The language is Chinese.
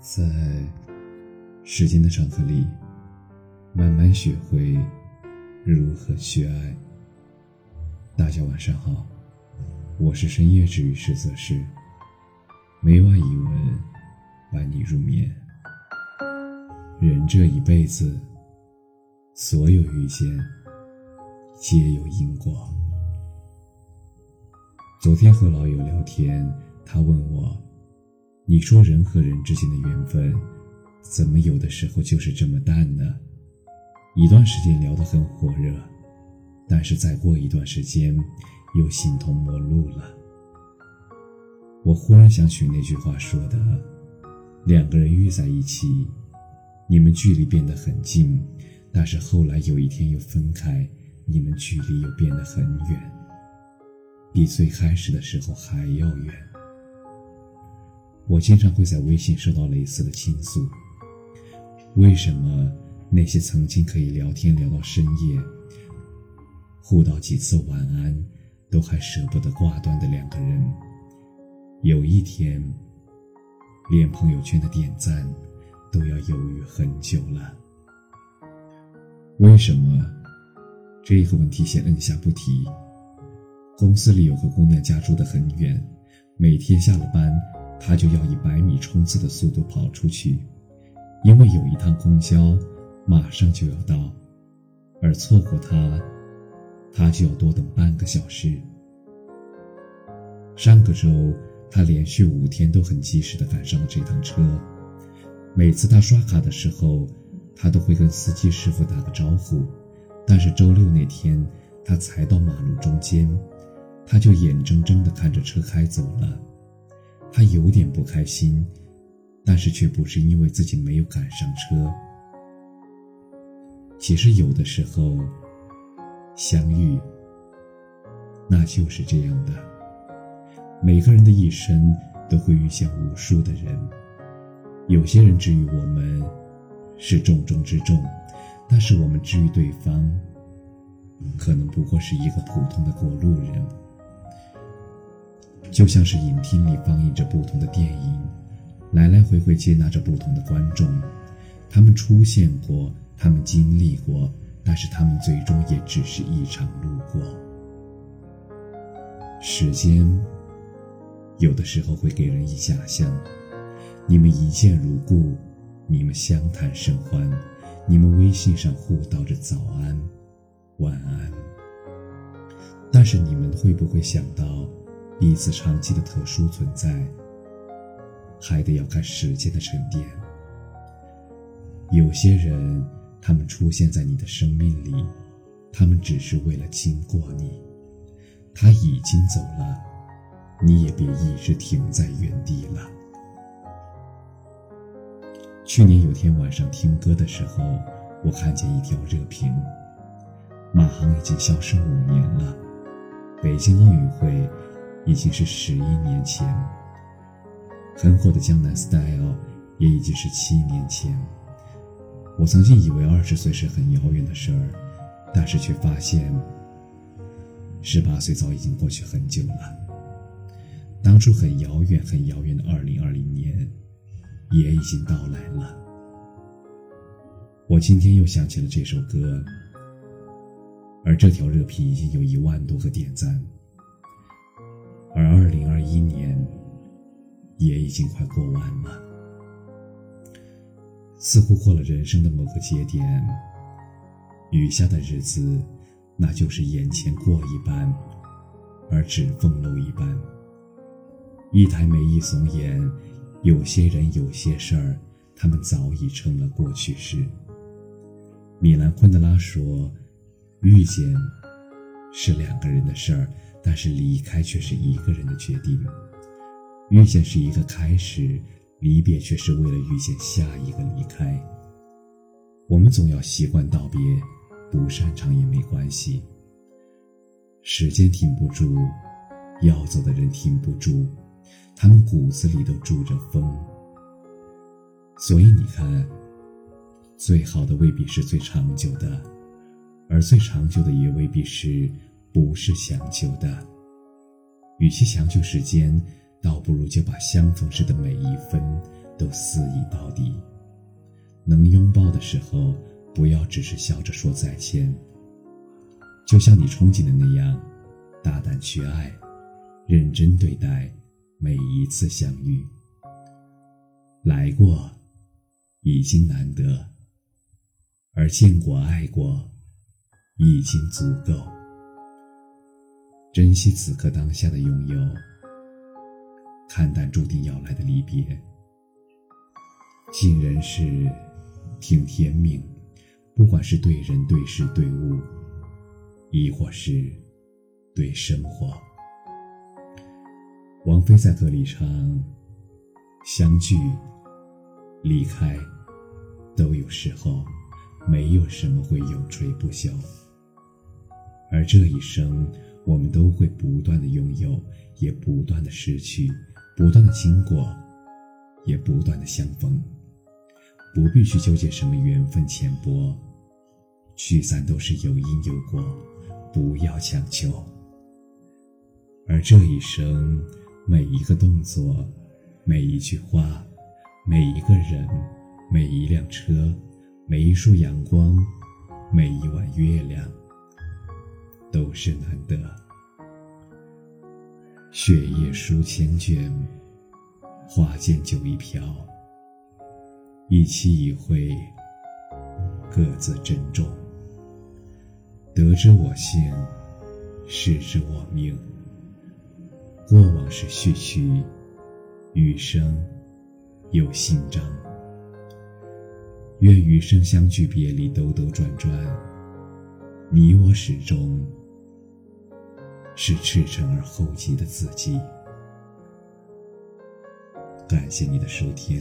在时间的长河里，慢慢学会如何去爱。大家晚上好，我是深夜治愈师泽师，每晚一文伴你入眠。人这一辈子，所有遇见皆有因果。昨天和老友聊天，他问我。你说人和人之间的缘分，怎么有的时候就是这么淡呢？一段时间聊得很火热，但是再过一段时间，又形同陌路了。我忽然想起那句话说的：“两个人遇在一起，你们距离变得很近，但是后来有一天又分开，你们距离又变得很远，比最开始的时候还要远。”我经常会在微信收到类似的倾诉。为什么那些曾经可以聊天聊到深夜、互道几次晚安都还舍不得挂断的两个人，有一天连朋友圈的点赞都要犹豫很久了？为什么？这个问题先摁下不提。公司里有个姑娘家住得很远，每天下了班。他就要以百米冲刺的速度跑出去，因为有一趟公交马上就要到，而错过他，他就要多等半个小时。上个周，他连续五天都很及时的赶上了这趟车。每次他刷卡的时候，他都会跟司机师傅打个招呼，但是周六那天，他才到马路中间，他就眼睁睁的看着车开走了。他有点不开心，但是却不是因为自己没有赶上车。其实有的时候，相遇，那就是这样的。每个人的一生都会遇见无数的人，有些人治愈我们是重中之重，但是我们治愈对方，可能不过是一个普通的过路人。就像是影厅里放映着不同的电影，来来回回接纳着不同的观众，他们出现过，他们经历过，但是他们最终也只是一场路过。时间有的时候会给人以假象，你们一见如故，你们相谈甚欢，你们微信上互道着早安、晚安，但是你们会不会想到？彼此长期的特殊存在，还得要看时间的沉淀。有些人，他们出现在你的生命里，他们只是为了经过你。他已经走了，你也别一直停在原地了。去年有天晚上听歌的时候，我看见一条热评：马航已经消失五年了，北京奥运会。已经是十一年前，很火的《江南 Style》也已经是七年前。我曾经以为二十岁是很遥远的事儿，但是却发现，十八岁早已经过去很久了。当初很遥远、很遥远的二零二零年，也已经到来了。我今天又想起了这首歌，而这条热评已经有一万多个点赞。而二零二一年也已经快过完了，似乎过了人生的某个节点，余下的日子，那就是眼前过一般，而指缝漏一般。一抬眉一耸眼，有些人有些事儿，他们早已成了过去式。米兰昆德拉说：“遇见是两个人的事儿。”但是离开却是一个人的决定，遇见是一个开始，离别却是为了遇见下一个离开。我们总要习惯道别，不擅长也没关系。时间停不住，要走的人停不住，他们骨子里都住着风。所以你看，最好的未必是最长久的，而最长久的也未必是。不是强求的，与其强求时间，倒不如就把相逢时的每一分都肆意到底。能拥抱的时候，不要只是笑着说再见。就像你憧憬的那样，大胆去爱，认真对待每一次相遇。来过，已经难得；而见过、爱过，已经足够。珍惜此刻当下的拥有，看淡注定要来的离别。尽人事，听天命。不管是对人、对事、对物，亦或是对生活。王菲在歌里唱：“相聚、离开，都有时候，没有什么会永垂不朽。而这一生，我们都会不断的拥有，也不断的失去，不断的经过，也不断的相逢。”不必去纠结什么缘分浅薄，聚散都是有因有果，不要强求。而这一生，每一个动作，每一句话，每一个人，每一辆车，每一束阳光，每一晚月亮，都是难得。雪夜书千卷，花间酒一瓢。一期一会，各自珍重。得之我幸，失之我命。过往是序曲，余生有新章。愿余生相聚别离，兜兜转转，你我始终是赤诚而厚积的自己。感谢你的收听。